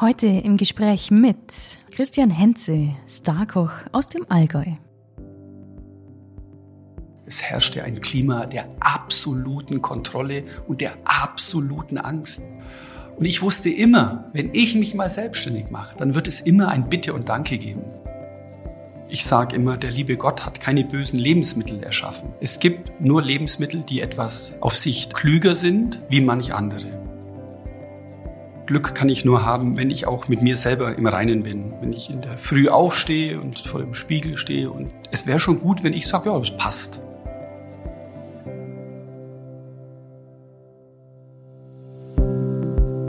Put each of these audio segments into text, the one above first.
Heute im Gespräch mit Christian Henze, Starkoch aus dem Allgäu. Es herrschte ein Klima der absoluten Kontrolle und der absoluten Angst. Und ich wusste immer, wenn ich mich mal selbstständig mache, dann wird es immer ein Bitte und Danke geben. Ich sage immer, der liebe Gott hat keine bösen Lebensmittel erschaffen. Es gibt nur Lebensmittel, die etwas auf Sicht klüger sind wie manch andere. Glück kann ich nur haben, wenn ich auch mit mir selber im Reinen bin. Wenn ich in der Früh aufstehe und vor dem Spiegel stehe. Und es wäre schon gut, wenn ich sage, ja, das passt.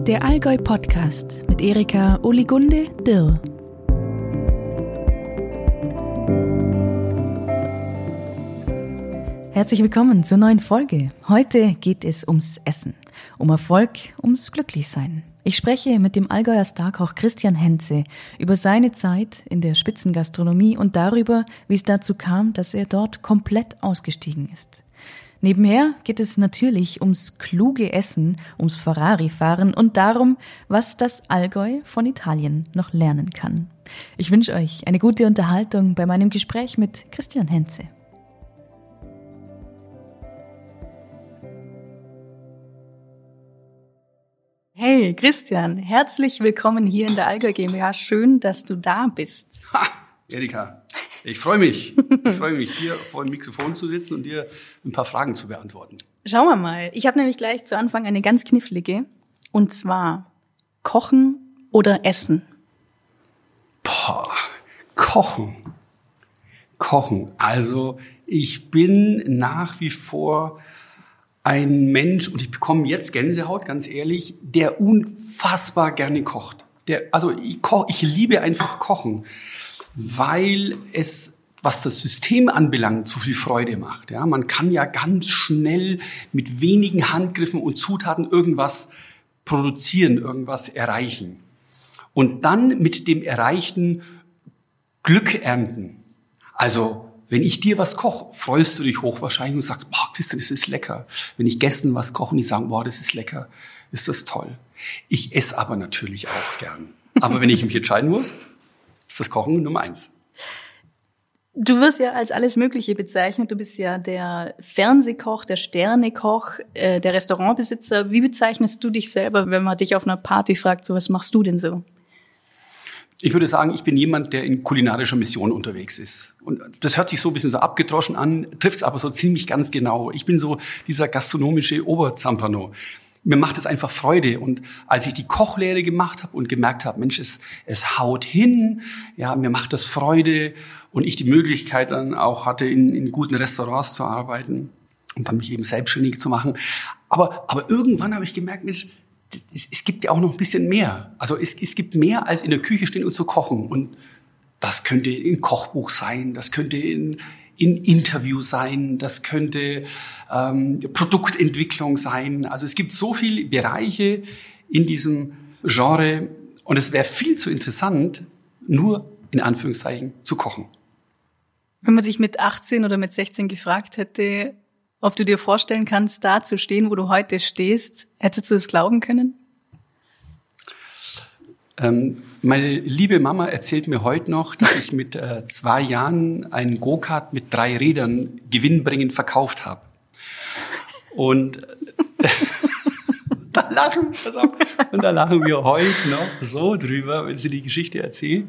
Der Allgäu Podcast mit Erika Oligunde Dirr. Herzlich willkommen zur neuen Folge. Heute geht es ums Essen, um Erfolg, ums Glücklichsein. Ich spreche mit dem Allgäuer Starkoch Christian Henze über seine Zeit in der Spitzengastronomie und darüber, wie es dazu kam, dass er dort komplett ausgestiegen ist. Nebenher geht es natürlich ums kluge Essen, ums Ferrari-Fahren und darum, was das Allgäu von Italien noch lernen kann. Ich wünsche euch eine gute Unterhaltung bei meinem Gespräch mit Christian Henze. Hey Christian, herzlich willkommen hier in der Allgäu GmbH. Schön, dass du da bist. Ha, Erika, ich freue mich. Ich freue mich, hier vor dem Mikrofon zu sitzen und dir ein paar Fragen zu beantworten. Schauen wir mal. Ich habe nämlich gleich zu Anfang eine ganz knifflige. Und zwar Kochen oder Essen? Boah, Kochen. Kochen. Also ich bin nach wie vor ein Mensch, und ich bekomme jetzt Gänsehaut, ganz ehrlich, der unfassbar gerne kocht. Der, also ich, koch, ich liebe einfach Kochen, weil es was das System anbelangt, so viel Freude macht. Ja, man kann ja ganz schnell mit wenigen Handgriffen und Zutaten irgendwas produzieren, irgendwas erreichen. Und dann mit dem Erreichten Glück ernten. Also wenn ich dir was koche, freust du dich hochwahrscheinlich und sagst, boah, Christian, das ist lecker. Wenn ich Gästen was koche und die sagen, boah, das ist lecker, ist das toll. Ich esse aber natürlich auch gern. Aber wenn ich mich entscheiden muss, ist das Kochen Nummer eins. Du wirst ja als alles Mögliche bezeichnet. Du bist ja der Fernsehkoch, der Sternekoch, äh, der Restaurantbesitzer. Wie bezeichnest du dich selber, wenn man dich auf einer Party fragt, so was machst du denn so? Ich würde sagen, ich bin jemand, der in kulinarischer Mission unterwegs ist. Und das hört sich so ein bisschen so abgedroschen an, trifft es aber so ziemlich ganz genau. Ich bin so dieser gastronomische Oberzampano. Mir macht es einfach Freude. Und als ich die Kochlehre gemacht habe und gemerkt habe, Mensch, es, es haut hin, ja, mir macht das Freude und ich die Möglichkeit dann auch hatte, in, in guten Restaurants zu arbeiten und dann mich eben selbstständig zu machen. Aber, aber irgendwann habe ich gemerkt, Mensch, es, es gibt ja auch noch ein bisschen mehr. Also es, es gibt mehr als in der Küche stehen und zu kochen. Und das könnte ein Kochbuch sein, das könnte in, in Interview sein, das könnte ähm, Produktentwicklung sein. Also es gibt so viele Bereiche in diesem Genre und es wäre viel zu interessant, nur in Anführungszeichen zu kochen. Wenn man dich mit 18 oder mit 16 gefragt hätte, ob du dir vorstellen kannst, da zu stehen, wo du heute stehst. Hättest du das glauben können? Ähm, meine liebe Mama erzählt mir heute noch, dass ich mit äh, zwei Jahren einen Go-Kart mit drei Rädern gewinnbringend verkauft habe. Und da lachen, pass auf, und da lachen wir heute noch so drüber, wenn sie die Geschichte erzählt.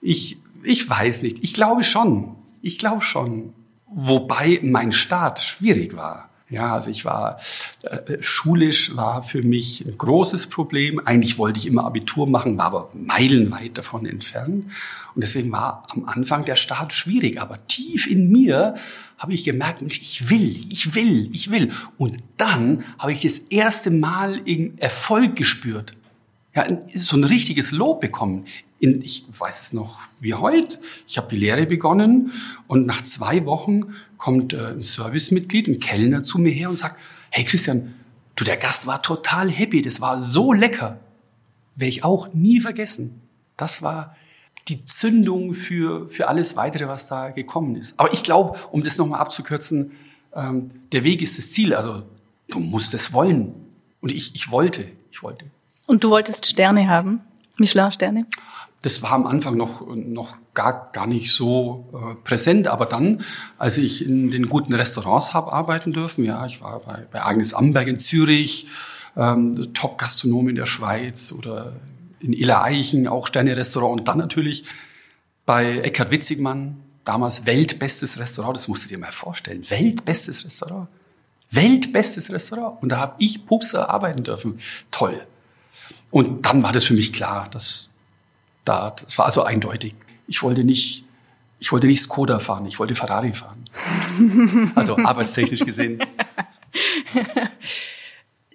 Ich, ich weiß nicht. Ich glaube schon. Ich glaube schon. Wobei mein Start schwierig war. Ja, also ich war äh, schulisch war für mich ein großes Problem. Eigentlich wollte ich immer Abitur machen, war aber meilenweit davon entfernt. Und deswegen war am Anfang der Start schwierig. Aber tief in mir habe ich gemerkt, ich will, ich will, ich will. Und dann habe ich das erste Mal Erfolg gespürt. Ja, so ein richtiges Lob bekommen in, ich weiß es noch wie heute, ich habe die Lehre begonnen und nach zwei Wochen kommt äh, ein Servicemitglied, ein Kellner zu mir her und sagt, hey Christian, du, der Gast war total happy, das war so lecker. Werde ich auch nie vergessen. Das war die Zündung für, für alles weitere, was da gekommen ist. Aber ich glaube, um das nochmal abzukürzen, ähm, der Weg ist das Ziel. Also du musst es wollen. Und ich, ich wollte, ich wollte. Und du wolltest Sterne haben? Michelin-Sterne? Das war am Anfang noch, noch gar, gar nicht so äh, präsent. Aber dann, als ich in den guten Restaurants habe arbeiten dürfen, ja, ich war bei, bei Agnes Amberg in Zürich, ähm, Top-Gastronom in der Schweiz oder in Illa Eichen, auch Sterne-Restaurant und dann natürlich bei Eckhard Witzigmann, damals weltbestes Restaurant, das musst du dir mal vorstellen, weltbestes Restaurant. Weltbestes Restaurant. Und da habe ich Pupser arbeiten dürfen. Toll. Und dann war das für mich klar, dass da, das war also eindeutig. Ich wollte nicht, ich wollte nicht Skoda fahren, ich wollte Ferrari fahren. also arbeitstechnisch gesehen.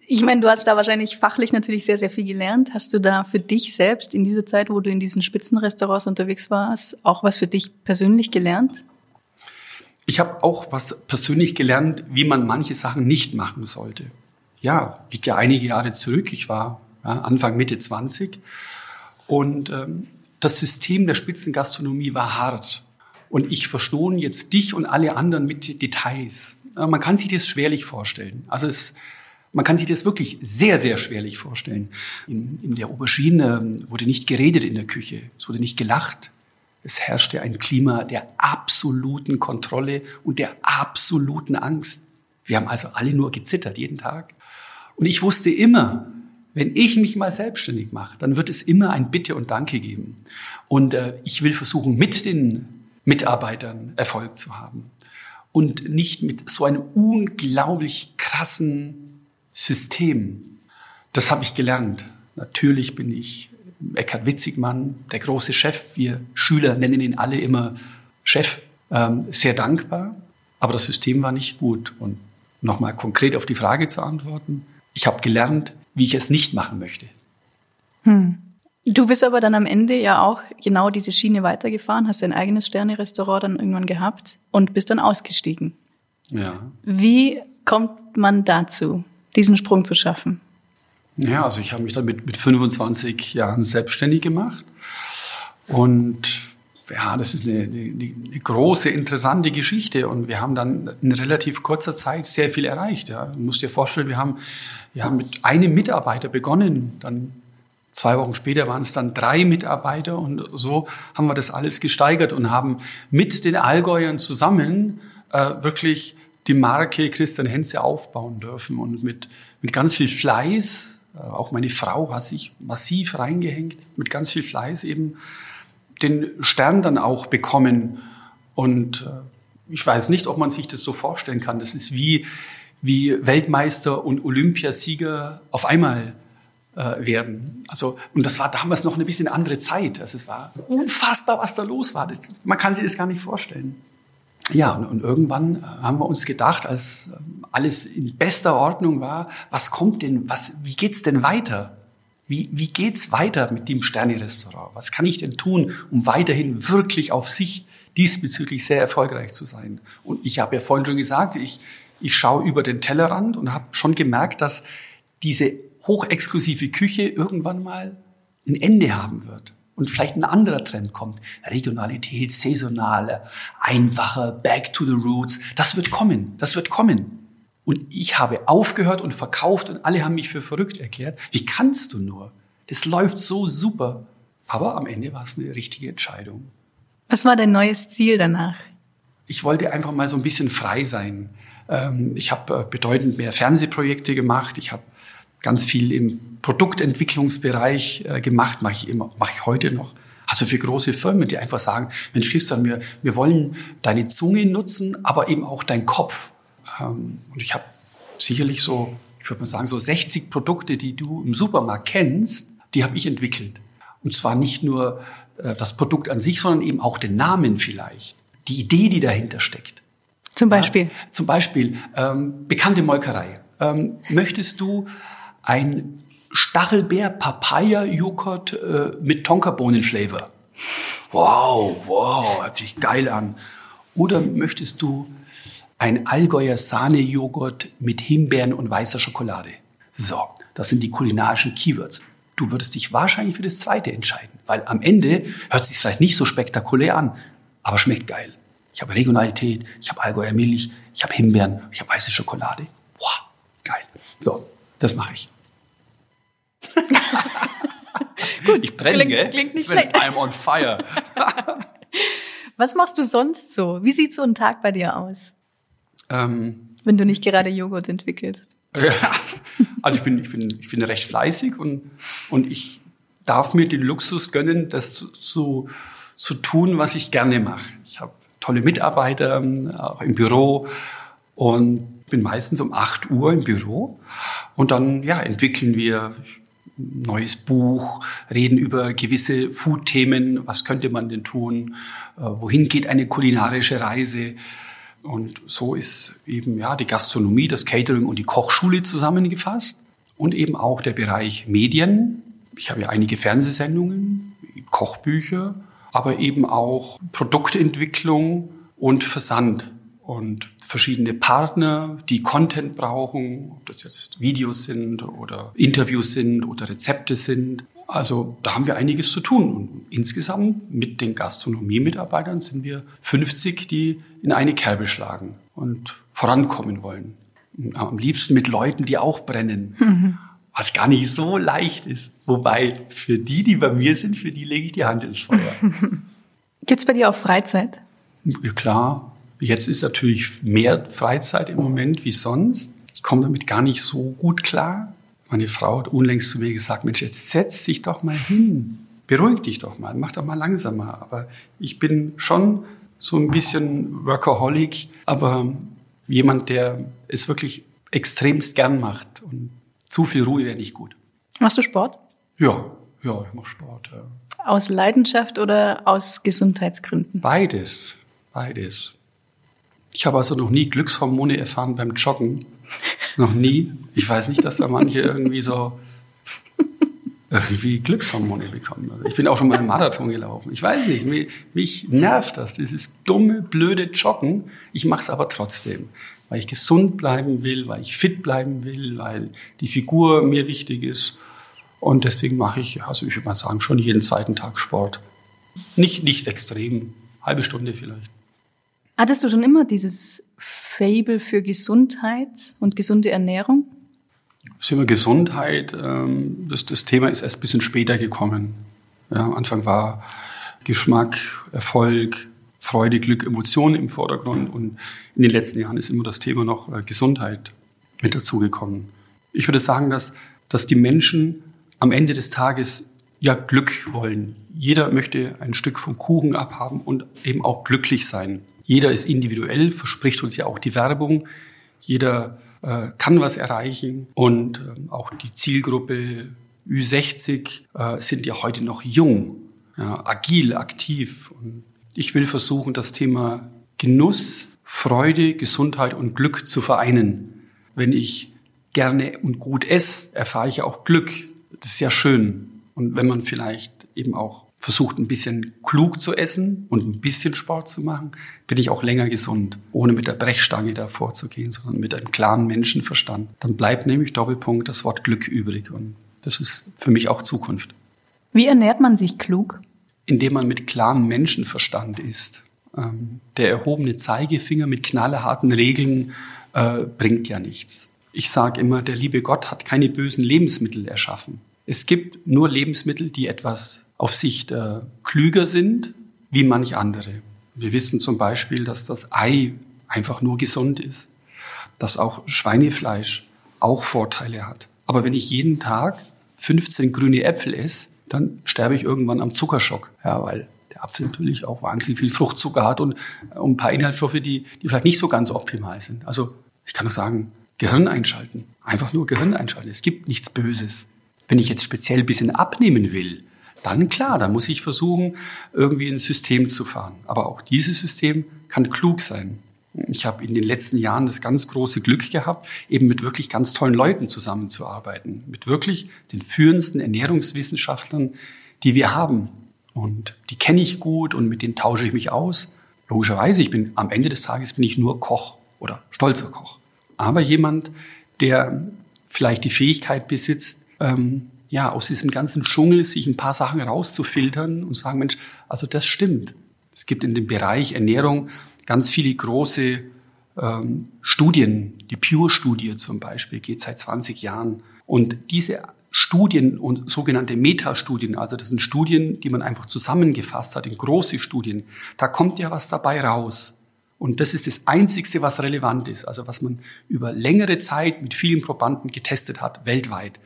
Ich meine, du hast da wahrscheinlich fachlich natürlich sehr, sehr viel gelernt. Hast du da für dich selbst in dieser Zeit, wo du in diesen Spitzenrestaurants unterwegs warst, auch was für dich persönlich gelernt? Ich habe auch was persönlich gelernt, wie man manche Sachen nicht machen sollte. Ja, liegt ja einige Jahre zurück. Ich war ja, Anfang, Mitte 20 und ähm, das System der Spitzengastronomie war hart. Und ich verstohlen jetzt dich und alle anderen mit Details. Man kann sich das schwerlich vorstellen. Also es man kann sich das wirklich sehr, sehr schwerlich vorstellen. In, in der Aubergine ähm, wurde nicht geredet in der Küche, es wurde nicht gelacht. Es herrschte ein Klima der absoluten Kontrolle und der absoluten Angst. Wir haben also alle nur gezittert jeden Tag. Und ich wusste immer, wenn ich mich mal selbstständig mache, dann wird es immer ein Bitte und Danke geben. Und äh, ich will versuchen, mit den Mitarbeitern Erfolg zu haben. Und nicht mit so einem unglaublich krassen System. Das habe ich gelernt. Natürlich bin ich Eckhard Witzigmann, der große Chef. Wir Schüler nennen ihn alle immer Chef. Ähm, sehr dankbar. Aber das System war nicht gut. Und nochmal konkret auf die Frage zu antworten. Ich habe gelernt, wie ich es nicht machen möchte. Hm. Du bist aber dann am Ende ja auch genau diese Schiene weitergefahren, hast dein eigenes Sterne-Restaurant dann irgendwann gehabt und bist dann ausgestiegen. Ja. Wie kommt man dazu? diesen Sprung zu schaffen? Ja, also ich habe mich dann mit, mit 25 Jahren selbstständig gemacht und ja, das ist eine, eine, eine, große, interessante Geschichte und wir haben dann in relativ kurzer Zeit sehr viel erreicht. Ja. Du musst dir vorstellen, wir haben, wir haben mit einem Mitarbeiter begonnen, dann zwei Wochen später waren es dann drei Mitarbeiter und so haben wir das alles gesteigert und haben mit den Allgäuern zusammen äh, wirklich die Marke Christian Henze aufbauen dürfen und mit, mit ganz viel Fleiß, äh, auch meine Frau hat sich massiv reingehängt, mit ganz viel Fleiß eben den Stern dann auch bekommen. Und äh, ich weiß nicht, ob man sich das so vorstellen kann. Das ist wie, wie Weltmeister und Olympiasieger auf einmal äh, werden. Also, und das war damals noch eine bisschen andere Zeit. Also es war unfassbar, was da los war. Das, man kann sich das gar nicht vorstellen. Ja, und, und, irgendwann äh, haben wir uns gedacht, als ähm, alles in bester Ordnung war, was kommt denn, was, wie geht's denn weiter? Wie, wie geht's weiter mit dem Sterne-Restaurant? Was kann ich denn tun, um weiterhin wirklich auf Sicht diesbezüglich sehr erfolgreich zu sein? Und ich habe ja vorhin schon gesagt, ich, ich schaue über den Tellerrand und habe schon gemerkt, dass diese hochexklusive Küche irgendwann mal ein Ende haben wird und vielleicht ein anderer Trend kommt. Regionalität, saisonale, einfacher, back to the roots. Das wird kommen. Das wird kommen. Und ich habe aufgehört und verkauft und alle haben mich für verrückt erklärt. Wie kannst du nur? Das läuft so super. Aber am Ende war es eine richtige Entscheidung. Was war dein neues Ziel danach? Ich wollte einfach mal so ein bisschen frei sein. Ähm, ich habe äh, bedeutend mehr Fernsehprojekte gemacht. Ich habe ganz viel im Produktentwicklungsbereich äh, gemacht, mache ich immer, mache ich heute noch. Also für große Firmen, die einfach sagen, Mensch Christian, wir, wir wollen deine Zunge nutzen, aber eben auch dein Kopf. Ähm, und ich habe sicherlich so, ich würde mal sagen, so 60 Produkte, die du im Supermarkt kennst, die habe ich entwickelt. Und zwar nicht nur äh, das Produkt an sich, sondern eben auch den Namen vielleicht, die Idee, die dahinter steckt. Zum Beispiel? Ja, zum Beispiel ähm, bekannte Molkerei. Ähm, möchtest du ein Stachelbeer-Papaya-Joghurt äh, mit Tonkabohnen-Flavor. Wow, wow, hört sich geil an. Oder möchtest du ein Allgäuer Sahne-Joghurt mit Himbeeren und weißer Schokolade? So, das sind die kulinarischen Keywords. Du würdest dich wahrscheinlich für das zweite entscheiden, weil am Ende hört es sich vielleicht nicht so spektakulär an, aber schmeckt geil. Ich habe Regionalität, ich habe Allgäuer Milch, ich habe Himbeeren, ich habe weiße Schokolade. Wow, geil. So, das mache ich. Gut, ich brenne, klingt, gell? klingt nicht ich bin, schlecht. I'm on fire. Was machst du sonst so? Wie sieht so ein Tag bei dir aus, ähm, wenn du nicht gerade Joghurt entwickelst? Also ich bin, ich bin, ich bin recht fleißig und, und ich darf mir den Luxus gönnen, das zu, zu, zu tun, was ich gerne mache. Ich habe tolle Mitarbeiter, auch im Büro und bin meistens um 8 Uhr im Büro und dann ja, entwickeln wir ein neues Buch, reden über gewisse Food-Themen, was könnte man denn tun, äh, wohin geht eine kulinarische Reise. Und so ist eben ja die Gastronomie, das Catering und die Kochschule zusammengefasst und eben auch der Bereich Medien. Ich habe ja einige Fernsehsendungen, Kochbücher, aber eben auch Produktentwicklung und Versand und verschiedene Partner, die Content brauchen, ob das jetzt Videos sind oder Interviews sind oder Rezepte sind. Also da haben wir einiges zu tun. Und insgesamt mit den Gastronomiemitarbeitern sind wir 50, die in eine Kerbe schlagen und vorankommen wollen. Am liebsten mit Leuten, die auch brennen. Mhm. Was gar nicht so leicht ist. Wobei für die, die bei mir sind, für die lege ich die Hand ins Feuer. Gibt's bei dir auch Freizeit? Ja, klar. Jetzt ist natürlich mehr Freizeit im Moment wie sonst. Ich komme damit gar nicht so gut klar. Meine Frau hat unlängst zu mir gesagt, Mensch, jetzt setz dich doch mal hin. Beruhig dich doch mal, mach doch mal langsamer. Aber ich bin schon so ein bisschen Workaholic, aber jemand, der es wirklich extremst gern macht. Und zu viel Ruhe wäre nicht gut. Machst du Sport? Ja, ja, ich mache Sport. Ja. Aus Leidenschaft oder aus Gesundheitsgründen? Beides, beides. Ich habe also noch nie Glückshormone erfahren beim Joggen. Noch nie. Ich weiß nicht, dass da manche irgendwie so irgendwie Glückshormone bekommen. Also ich bin auch schon mal einen Marathon gelaufen. Ich weiß nicht, mich, mich nervt das, dieses dumme, blöde Joggen. Ich mache es aber trotzdem, weil ich gesund bleiben will, weil ich fit bleiben will, weil die Figur mir wichtig ist. Und deswegen mache ich, also ich würde mal sagen, schon jeden zweiten Tag Sport. Nicht, nicht extrem, halbe Stunde vielleicht. Hattest du schon immer dieses Fable für Gesundheit und gesunde Ernährung? Das Thema Gesundheit, ähm, das, das Thema ist erst ein bisschen später gekommen. Ja, am Anfang war Geschmack, Erfolg, Freude, Glück, Emotionen im Vordergrund und in den letzten Jahren ist immer das Thema noch äh, Gesundheit mit dazugekommen. Ich würde sagen, dass, dass die Menschen am Ende des Tages ja Glück wollen. Jeder möchte ein Stück vom Kuchen abhaben und eben auch glücklich sein. Jeder ist individuell, verspricht uns ja auch die Werbung. Jeder äh, kann was erreichen und äh, auch die Zielgruppe Ü60 äh, sind ja heute noch jung, ja, agil, aktiv. Und ich will versuchen, das Thema Genuss, Freude, Gesundheit und Glück zu vereinen. Wenn ich gerne und gut esse, erfahre ich auch Glück. Das ist ja schön. Und wenn man vielleicht eben auch versucht, ein bisschen klug zu essen und ein bisschen Sport zu machen, bin ich auch länger gesund, ohne mit der Brechstange davor zu gehen, sondern mit einem klaren Menschenverstand. Dann bleibt nämlich Doppelpunkt das Wort Glück übrig und das ist für mich auch Zukunft. Wie ernährt man sich klug? Indem man mit klarem Menschenverstand ist. Ähm, der erhobene Zeigefinger mit knallharten Regeln äh, bringt ja nichts. Ich sage immer, der liebe Gott hat keine bösen Lebensmittel erschaffen. Es gibt nur Lebensmittel, die etwas auf Sicht äh, klüger sind wie manch andere. Wir wissen zum Beispiel, dass das Ei einfach nur gesund ist, dass auch Schweinefleisch auch Vorteile hat. Aber wenn ich jeden Tag 15 grüne Äpfel esse, dann sterbe ich irgendwann am Zuckerschock. Ja, weil der Apfel natürlich auch wahnsinnig viel Fruchtzucker hat und, und ein paar Inhaltsstoffe, die, die vielleicht nicht so ganz optimal sind. Also ich kann nur sagen, Gehirn einschalten. Einfach nur Gehirn einschalten. Es gibt nichts Böses. Wenn ich jetzt speziell ein bisschen abnehmen will, dann klar, dann muss ich versuchen, irgendwie ein System zu fahren. Aber auch dieses System kann klug sein. Ich habe in den letzten Jahren das ganz große Glück gehabt, eben mit wirklich ganz tollen Leuten zusammenzuarbeiten. Mit wirklich den führendsten Ernährungswissenschaftlern, die wir haben. Und die kenne ich gut und mit denen tausche ich mich aus. Logischerweise, ich bin am Ende des Tages bin ich nur Koch oder stolzer Koch. Aber jemand, der vielleicht die Fähigkeit besitzt, ähm, ja, aus diesem ganzen Dschungel sich ein paar Sachen rauszufiltern und sagen, Mensch, also das stimmt. Es gibt in dem Bereich Ernährung ganz viele große ähm, Studien. Die Pure-Studie zum Beispiel geht seit 20 Jahren. Und diese Studien und sogenannte Metastudien, also das sind Studien, die man einfach zusammengefasst hat in große Studien, da kommt ja was dabei raus. Und das ist das Einzigste, was relevant ist, also was man über längere Zeit mit vielen Probanden getestet hat, weltweit.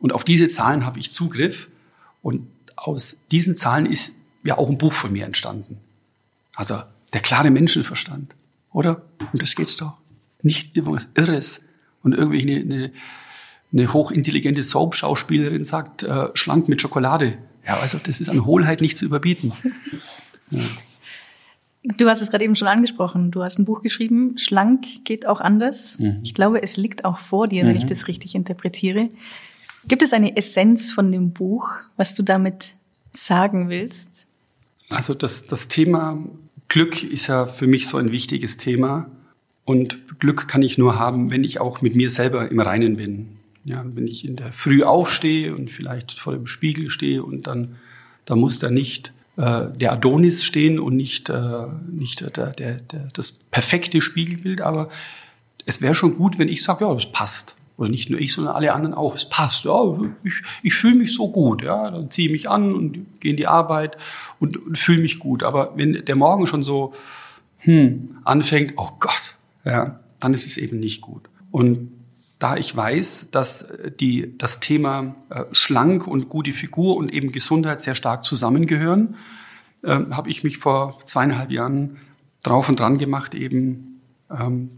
Und auf diese Zahlen habe ich Zugriff. Und aus diesen Zahlen ist ja auch ein Buch von mir entstanden. Also der klare Menschenverstand, oder? Und das geht's doch. Nicht irgendwas Irres und irgendwie eine, eine, eine hochintelligente Soap-Schauspielerin sagt, äh, schlank mit Schokolade. Ja, also das ist an Hohlheit nicht zu überbieten. Ja. Du hast es gerade eben schon angesprochen. Du hast ein Buch geschrieben, Schlank geht auch anders. Mhm. Ich glaube, es liegt auch vor dir, wenn mhm. ich das richtig interpretiere. Gibt es eine Essenz von dem Buch, was du damit sagen willst? Also das, das Thema Glück ist ja für mich so ein wichtiges Thema. Und Glück kann ich nur haben, wenn ich auch mit mir selber im Reinen bin. Ja, wenn ich in der Früh aufstehe und vielleicht vor dem Spiegel stehe und dann, da muss da nicht äh, der Adonis stehen und nicht, äh, nicht der, der, der, das perfekte Spiegelbild, aber es wäre schon gut, wenn ich sage, ja, das passt. Oder nicht nur ich, sondern alle anderen auch. Es passt, ja, ich, ich fühle mich so gut, ja, dann ziehe ich mich an und gehe in die Arbeit und, und fühle mich gut. Aber wenn der Morgen schon so hm, anfängt, oh Gott, ja, dann ist es eben nicht gut. Und da ich weiß, dass die, das Thema äh, schlank und gute Figur und eben Gesundheit sehr stark zusammengehören, äh, habe ich mich vor zweieinhalb Jahren drauf und dran gemacht, eben ähm,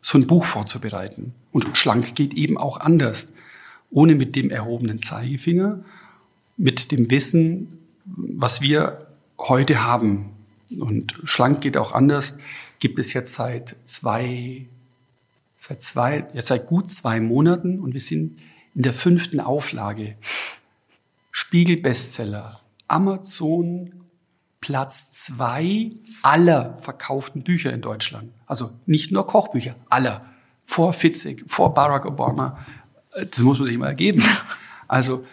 so ein Buch vorzubereiten. Und schlank geht eben auch anders, ohne mit dem erhobenen Zeigefinger, mit dem Wissen, was wir heute haben. Und schlank geht auch anders, gibt es jetzt seit zwei seit zwei, ja, seit gut zwei Monaten und wir sind in der fünften Auflage. Spiegel Bestseller, Amazon Platz zwei aller verkauften Bücher in Deutschland. Also nicht nur Kochbücher, aller. Vor Fitzig, vor Barack Obama. Das muss man sich mal ergeben. Also,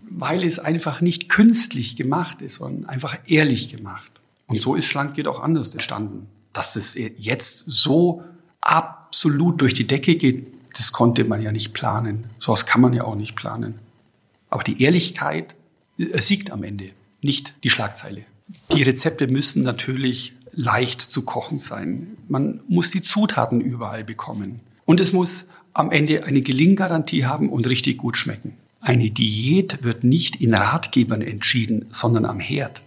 weil es einfach nicht künstlich gemacht ist, sondern einfach ehrlich gemacht. Und so ist Schlank geht auch anders entstanden. Dass es jetzt so absolut durch die Decke geht, das konnte man ja nicht planen. So was kann man ja auch nicht planen. Aber die Ehrlichkeit äh, siegt am Ende, nicht die Schlagzeile. Die Rezepte müssen natürlich leicht zu kochen sein. Man muss die Zutaten überall bekommen. Und es muss am Ende eine Gelinggarantie haben und richtig gut schmecken. Eine Diät wird nicht in Ratgebern entschieden, sondern am Herd.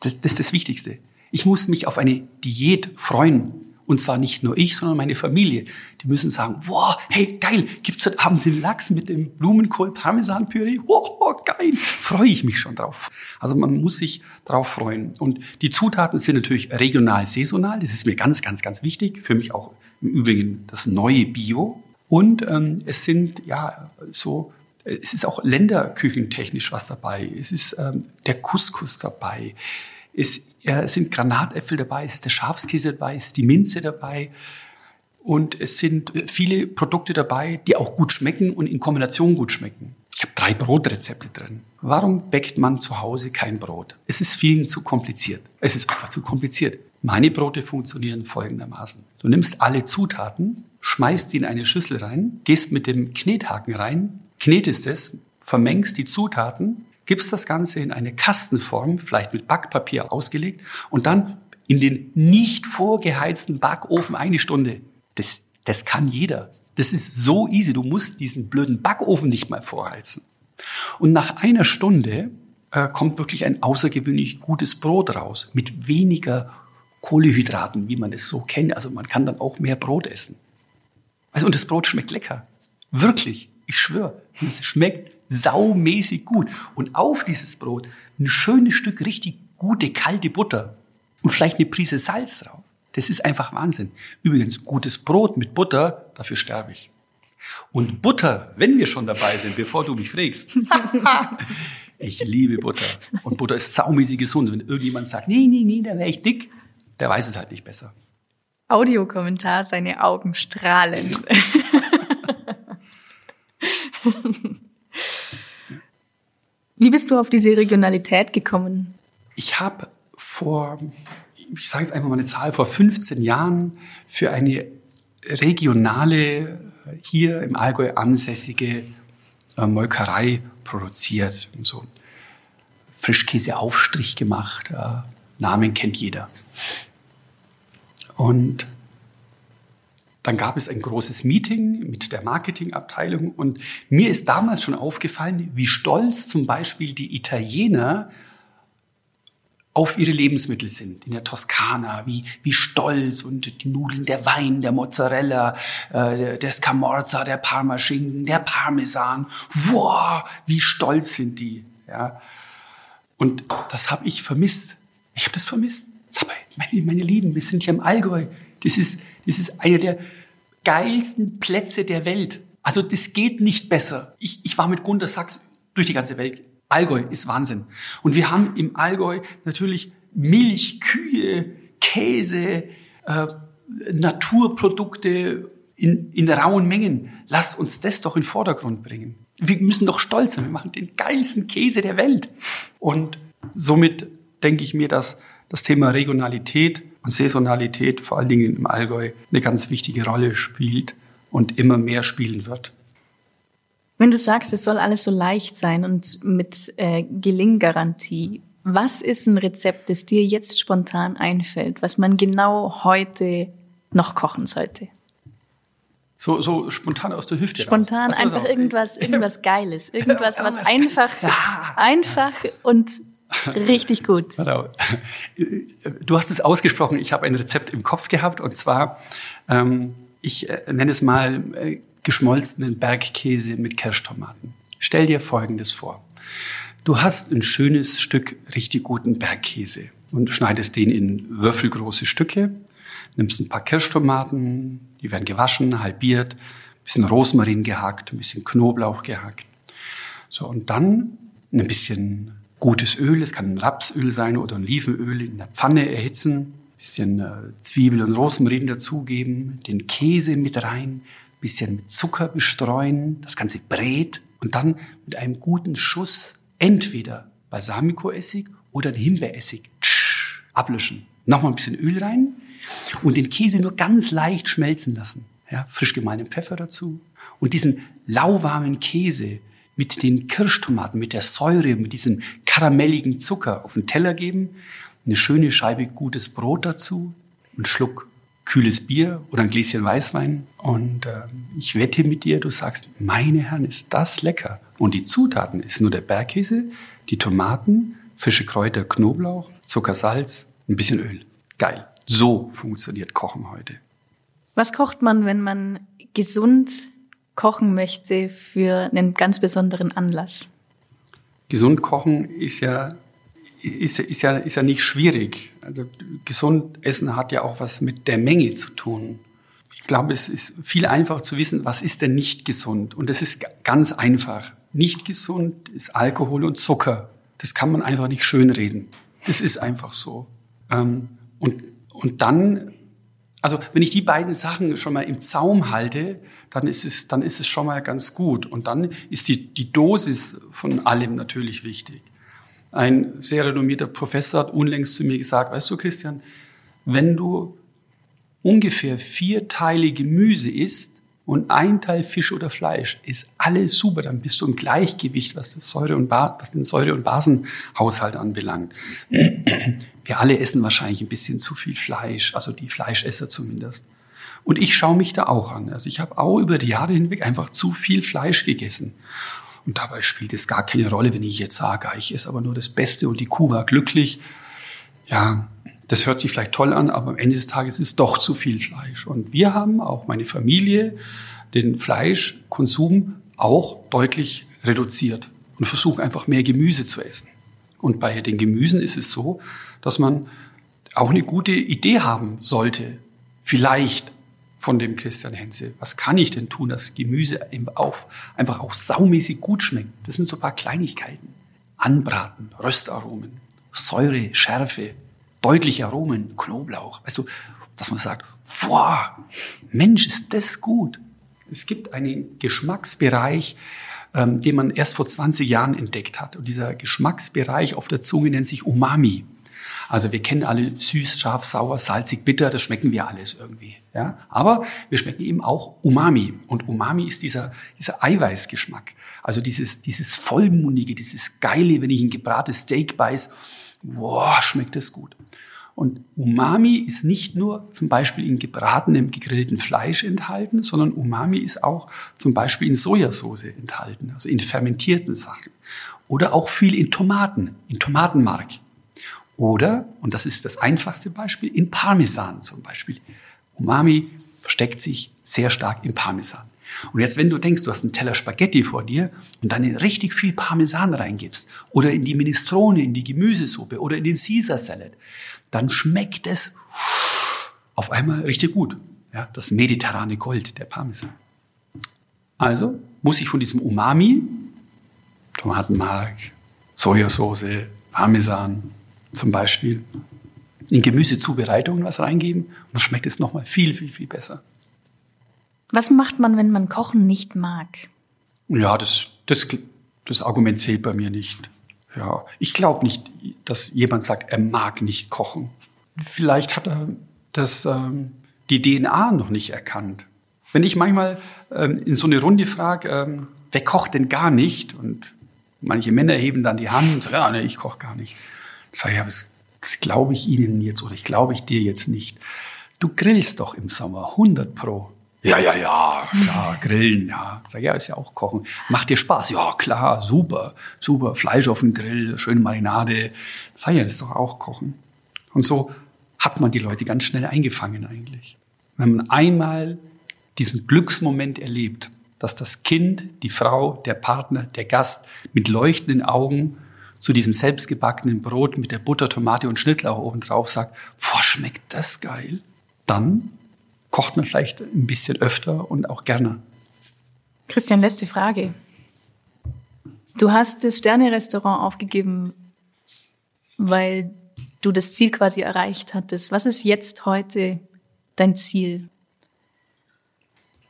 Das, das ist das Wichtigste. Ich muss mich auf eine Diät freuen. Und zwar nicht nur ich, sondern meine Familie. Die müssen sagen, wow, hey, geil, gibt's heute Abend den Lachs mit dem Blumenkohl-Parmesan-Püree? Wow, geil, freue ich mich schon drauf. Also man muss sich drauf freuen. Und die Zutaten sind natürlich regional, saisonal. Das ist mir ganz, ganz, ganz wichtig. Für mich auch im Übrigen das neue Bio. Und ähm, es sind ja so es ist auch länderküchentechnisch was dabei. Es ist ähm, der Couscous dabei. Es sind Granatäpfel dabei, es ist der Schafskäse dabei, ist die Minze dabei. Und es sind äh, viele Produkte dabei, die auch gut schmecken und in Kombination gut schmecken. Ich habe drei Brotrezepte drin. Warum bäckt man zu Hause kein Brot? Es ist vielen zu kompliziert. Es ist einfach zu kompliziert. Meine Brote funktionieren folgendermaßen. Du nimmst alle Zutaten, schmeißt die in eine Schüssel rein, gehst mit dem Knethaken rein, knetest es, vermengst die Zutaten, gibst das Ganze in eine Kastenform, vielleicht mit Backpapier ausgelegt und dann in den nicht vorgeheizten Backofen eine Stunde. Das, das kann jeder. Das ist so easy. Du musst diesen blöden Backofen nicht mal vorheizen. Und nach einer Stunde äh, kommt wirklich ein außergewöhnlich gutes Brot raus mit weniger Kohlehydraten, wie man es so kennt. Also man kann dann auch mehr Brot essen. Also und das Brot schmeckt lecker. Wirklich. Ich schwöre, es schmeckt saumäßig gut. Und auf dieses Brot ein schönes Stück richtig gute kalte Butter und vielleicht eine Prise Salz drauf. Das ist einfach Wahnsinn. Übrigens, gutes Brot mit Butter, dafür sterbe ich. Und Butter, wenn wir schon dabei sind, bevor du mich fragst. ich liebe Butter. Und Butter ist saumäßig gesund. Wenn irgendjemand sagt, nee, nee, nee, da wäre ich dick, der weiß es halt nicht besser. Audiokommentar, seine Augen strahlen. Wie bist du auf diese Regionalität gekommen? Ich habe vor, ich sage jetzt einfach mal eine Zahl, vor 15 Jahren für eine regionale, hier im Allgäu ansässige äh, Molkerei produziert und so. Frischkäseaufstrich gemacht. Äh, Namen kennt jeder. Und dann gab es ein großes Meeting mit der Marketingabteilung und mir ist damals schon aufgefallen, wie stolz zum Beispiel die Italiener auf ihre Lebensmittel sind. In der Toskana, wie, wie stolz und die Nudeln, der Wein, der Mozzarella, äh, der Scamorza, der Parmaschinken, der Parmesan. Wow, wie stolz sind die. Ja. Und das habe ich vermisst. Ich habe das vermisst. Sag mal, meine, meine Lieben, wir sind hier im Allgäu. Das ist, das ist einer der geilsten Plätze der Welt. Also das geht nicht besser. Ich, ich war mit Gunter Sachs durch die ganze Welt Allgäu ist Wahnsinn. Und wir haben im Allgäu natürlich Milch, Kühe, Käse, äh, Naturprodukte in, in rauen Mengen. Lasst uns das doch in den Vordergrund bringen. Wir müssen doch stolz sein. Wir machen den geilsten Käse der Welt. Und somit denke ich mir, dass das Thema Regionalität und Saisonalität vor allen Dingen im Allgäu eine ganz wichtige Rolle spielt und immer mehr spielen wird. Wenn du sagst, es soll alles so leicht sein und mit äh, Gelinggarantie, was ist ein Rezept, das dir jetzt spontan einfällt, was man genau heute noch kochen sollte? So, so spontan aus der Hüfte. Spontan einfach irgendwas, irgendwas Geiles, irgendwas, was einfach, einfach und richtig gut. Du hast es ausgesprochen. Ich habe ein Rezept im Kopf gehabt und zwar, ähm, ich äh, nenne es mal äh, geschmolzenen Bergkäse mit Kirschtomaten. Stell dir Folgendes vor. Du hast ein schönes Stück richtig guten Bergkäse und schneidest den in würfelgroße Stücke, nimmst ein paar Kirschtomaten, die werden gewaschen, halbiert, ein bisschen Rosmarin gehackt, ein bisschen Knoblauch gehackt. So, und dann ein bisschen gutes Öl, es kann ein Rapsöl sein oder ein Olivenöl in der Pfanne erhitzen, ein bisschen äh, Zwiebel und Rosmarin dazugeben, den Käse mit rein, bisschen mit Zucker bestreuen, das Ganze brät und dann mit einem guten Schuss entweder Balsamicoessig oder Himbeeressig tsch, ablöschen. Nochmal ein bisschen Öl rein und den Käse nur ganz leicht schmelzen lassen. Ja, frisch gemahlenen Pfeffer dazu und diesen lauwarmen Käse mit den Kirschtomaten, mit der Säure, mit diesem karamelligen Zucker auf den Teller geben, eine schöne Scheibe gutes Brot dazu und Schluck kühles Bier oder ein Gläschen Weißwein. Und äh, ich wette mit dir, du sagst, meine Herren, ist das lecker. Und die Zutaten ist nur der Bergkäse, die Tomaten, frische Kräuter, Knoblauch, Zucker, Salz, ein bisschen Öl. Geil. So funktioniert Kochen heute. Was kocht man, wenn man gesund kochen möchte für einen ganz besonderen Anlass? Gesund kochen ist ja ist, ist, ja, ist ja nicht schwierig. Also gesund essen hat ja auch was mit der Menge zu tun. Ich glaube, es ist viel einfacher zu wissen, was ist denn nicht gesund. Und das ist ganz einfach. Nicht gesund ist Alkohol und Zucker. Das kann man einfach nicht schönreden. Das ist einfach so. Ähm, und, und dann, also wenn ich die beiden Sachen schon mal im Zaum halte, dann ist es, dann ist es schon mal ganz gut. Und dann ist die, die Dosis von allem natürlich wichtig. Ein sehr renommierter Professor hat unlängst zu mir gesagt, weißt du, Christian, wenn du ungefähr vier Teile Gemüse isst und ein Teil Fisch oder Fleisch, ist alles super, dann bist du im Gleichgewicht, was, das Säure und was den Säure- und Basenhaushalt anbelangt. Wir alle essen wahrscheinlich ein bisschen zu viel Fleisch, also die Fleischesser zumindest. Und ich schaue mich da auch an. Also ich habe auch über die Jahre hinweg einfach zu viel Fleisch gegessen. Und dabei spielt es gar keine Rolle, wenn ich jetzt sage, ich esse aber nur das Beste und die Kuh war glücklich. Ja, das hört sich vielleicht toll an, aber am Ende des Tages ist doch zu viel Fleisch. Und wir haben, auch meine Familie, den Fleischkonsum auch deutlich reduziert und versuchen einfach mehr Gemüse zu essen. Und bei den Gemüsen ist es so, dass man auch eine gute Idee haben sollte. Vielleicht von dem Christian Henze. Was kann ich denn tun, dass Gemüse auf, einfach auch saumäßig gut schmeckt? Das sind so ein paar Kleinigkeiten. Anbraten, Röstaromen, Säure, Schärfe, deutliche Aromen, Knoblauch. Weißt du, dass man sagt, boah, Mensch, ist das gut. Es gibt einen Geschmacksbereich, ähm, den man erst vor 20 Jahren entdeckt hat. Und dieser Geschmacksbereich auf der Zunge nennt sich Umami. Also wir kennen alle süß, scharf, sauer, salzig, bitter, das schmecken wir alles irgendwie. Ja? Aber wir schmecken eben auch Umami. Und Umami ist dieser, dieser Eiweißgeschmack. Also dieses, dieses vollmundige, dieses geile, wenn ich ein gebratenes Steak beiß, wow, schmeckt das gut. Und Umami ist nicht nur zum Beispiel in gebratenem, gegrillten Fleisch enthalten, sondern Umami ist auch zum Beispiel in Sojasauce enthalten, also in fermentierten Sachen. Oder auch viel in Tomaten, in Tomatenmark. Oder, und das ist das einfachste Beispiel, in Parmesan zum Beispiel. Umami versteckt sich sehr stark im Parmesan. Und jetzt, wenn du denkst, du hast einen Teller Spaghetti vor dir und dann richtig viel Parmesan reingibst oder in die Minestrone, in die Gemüsesuppe oder in den Caesar Salad, dann schmeckt es auf einmal richtig gut. Ja, das mediterrane Gold, der Parmesan. Also muss ich von diesem Umami, Tomatenmark, Sojasauce, Parmesan zum Beispiel, in Gemüsezubereitungen was reingeben und dann schmeckt es nochmal viel, viel, viel besser. Was macht man, wenn man Kochen nicht mag? Ja, das, das, das Argument zählt bei mir nicht. Ja, ich glaube nicht, dass jemand sagt, er mag nicht kochen. Vielleicht hat er das, ähm, die DNA noch nicht erkannt. Wenn ich manchmal ähm, in so eine Runde frage, ähm, wer kocht denn gar nicht? Und manche Männer heben dann die Hand und sagen, ja, nee, ich koche gar nicht. Ich, ja, das, das glaube ich Ihnen jetzt oder ich glaube ich dir jetzt nicht. Du grillst doch im Sommer 100 pro. Ja, ja, ja, klar, grillen, ja. Sag ja, ist ja auch kochen. Macht dir Spaß? Ja, klar, super, super. Fleisch auf dem Grill, schöne Marinade. Sag ja, das ist doch auch kochen. Und so hat man die Leute ganz schnell eingefangen eigentlich. Wenn man einmal diesen Glücksmoment erlebt, dass das Kind, die Frau, der Partner, der Gast mit leuchtenden Augen zu diesem selbstgebackenen Brot mit der Butter, Tomate und Schnittlauch obendrauf sagt, boah, schmeckt das geil, dann kocht man vielleicht ein bisschen öfter und auch gerne. Christian, letzte Frage. Du hast das Sterne-Restaurant aufgegeben, weil du das Ziel quasi erreicht hattest. Was ist jetzt heute dein Ziel?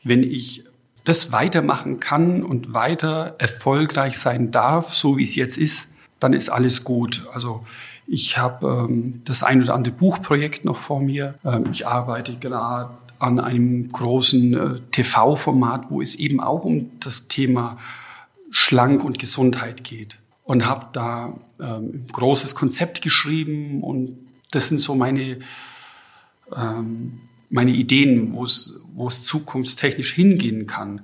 Wenn ich das weitermachen kann und weiter erfolgreich sein darf, so wie es jetzt ist, dann ist alles gut. Also ich habe ähm, das ein oder andere Buchprojekt noch vor mir. Ähm, ich arbeite gerade an einem großen äh, TV-Format, wo es eben auch um das Thema Schlank und Gesundheit geht. Und habe da ähm, ein großes Konzept geschrieben und das sind so meine, ähm, meine Ideen, wo es, wo es zukunftstechnisch hingehen kann.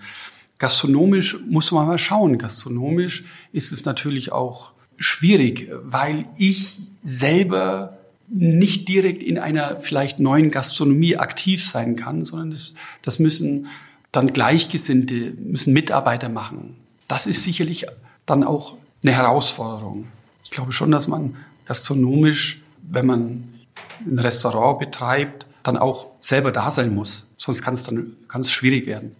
Gastronomisch muss man mal schauen. Gastronomisch ist es natürlich auch schwierig, weil ich selber nicht direkt in einer vielleicht neuen Gastronomie aktiv sein kann, sondern das, das müssen dann Gleichgesinnte, müssen Mitarbeiter machen. Das ist sicherlich dann auch eine Herausforderung. Ich glaube schon, dass man gastronomisch, wenn man ein Restaurant betreibt, dann auch selber da sein muss. Sonst kann es dann ganz schwierig werden.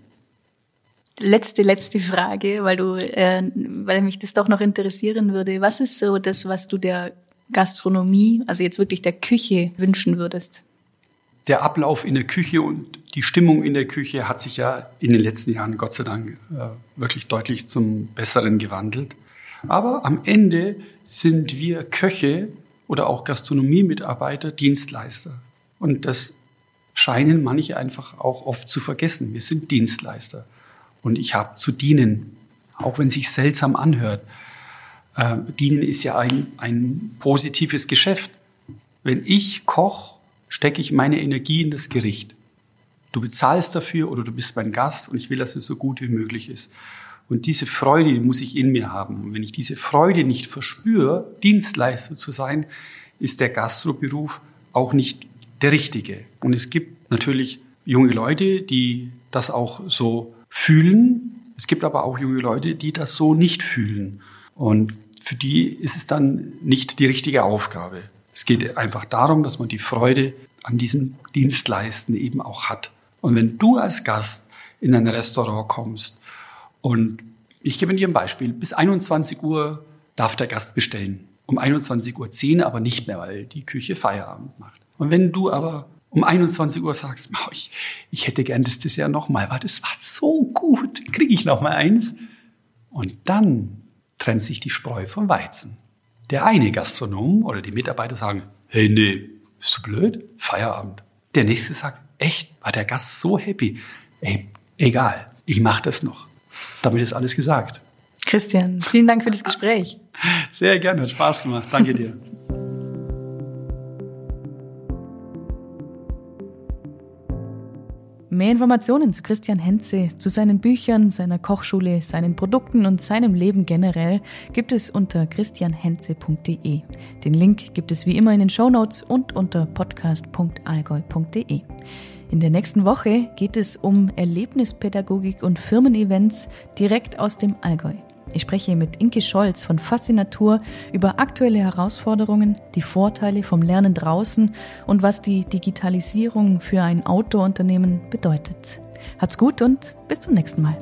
Letzte, letzte Frage, weil du, äh, weil mich das doch noch interessieren würde. Was ist so das, was du der Gastronomie, also jetzt wirklich der Küche wünschen würdest? Der Ablauf in der Küche und die Stimmung in der Küche hat sich ja in den letzten Jahren Gott sei Dank äh, wirklich deutlich zum Besseren gewandelt. Aber am Ende sind wir Köche oder auch Gastronomiemitarbeiter Dienstleister. Und das scheinen manche einfach auch oft zu vergessen. Wir sind Dienstleister. Und ich habe zu dienen, auch wenn es sich seltsam anhört. Äh, dienen ist ja ein, ein positives Geschäft. Wenn ich koche, stecke ich meine Energie in das Gericht. Du bezahlst dafür oder du bist mein Gast und ich will, dass es so gut wie möglich ist. Und diese Freude die muss ich in mir haben. Und wenn ich diese Freude nicht verspüre, Dienstleister zu sein, ist der Gastroberuf auch nicht der richtige. Und es gibt natürlich junge Leute, die das auch so fühlen. Es gibt aber auch junge Leute, die das so nicht fühlen. Und für die ist es dann nicht die richtige Aufgabe. Es geht einfach darum, dass man die Freude an diesem Dienstleisten eben auch hat. Und wenn du als Gast in ein Restaurant kommst und ich gebe dir ein Beispiel, bis 21 Uhr darf der Gast bestellen. Um 21.10 Uhr aber nicht mehr, weil die Küche Feierabend macht. Und wenn du aber um 21 Uhr sagst, ich, ich hätte gern das Dessert nochmal, weil das war so gut, kriege ich nochmal eins. Und dann trennt sich die Spreu vom Weizen. Der eine Gastronom oder die Mitarbeiter sagen, hey, nee, bist du blöd? Feierabend. Der nächste sagt, echt, war der Gast so happy? Ey, egal, ich mach das noch. Damit ist alles gesagt. Christian, vielen Dank für das Gespräch. Sehr gerne, hat Spaß gemacht. Danke dir. Mehr Informationen zu Christian Henze, zu seinen Büchern, seiner Kochschule, seinen Produkten und seinem Leben generell gibt es unter christianhenze.de. Den Link gibt es wie immer in den Shownotes und unter podcast.allgäu.de. In der nächsten Woche geht es um Erlebnispädagogik und Firmen-Events direkt aus dem Allgäu. Ich spreche mit Inke Scholz von Faszinatur über aktuelle Herausforderungen, die Vorteile vom Lernen draußen und was die Digitalisierung für ein Outdoor-Unternehmen bedeutet. Habt's gut und bis zum nächsten Mal.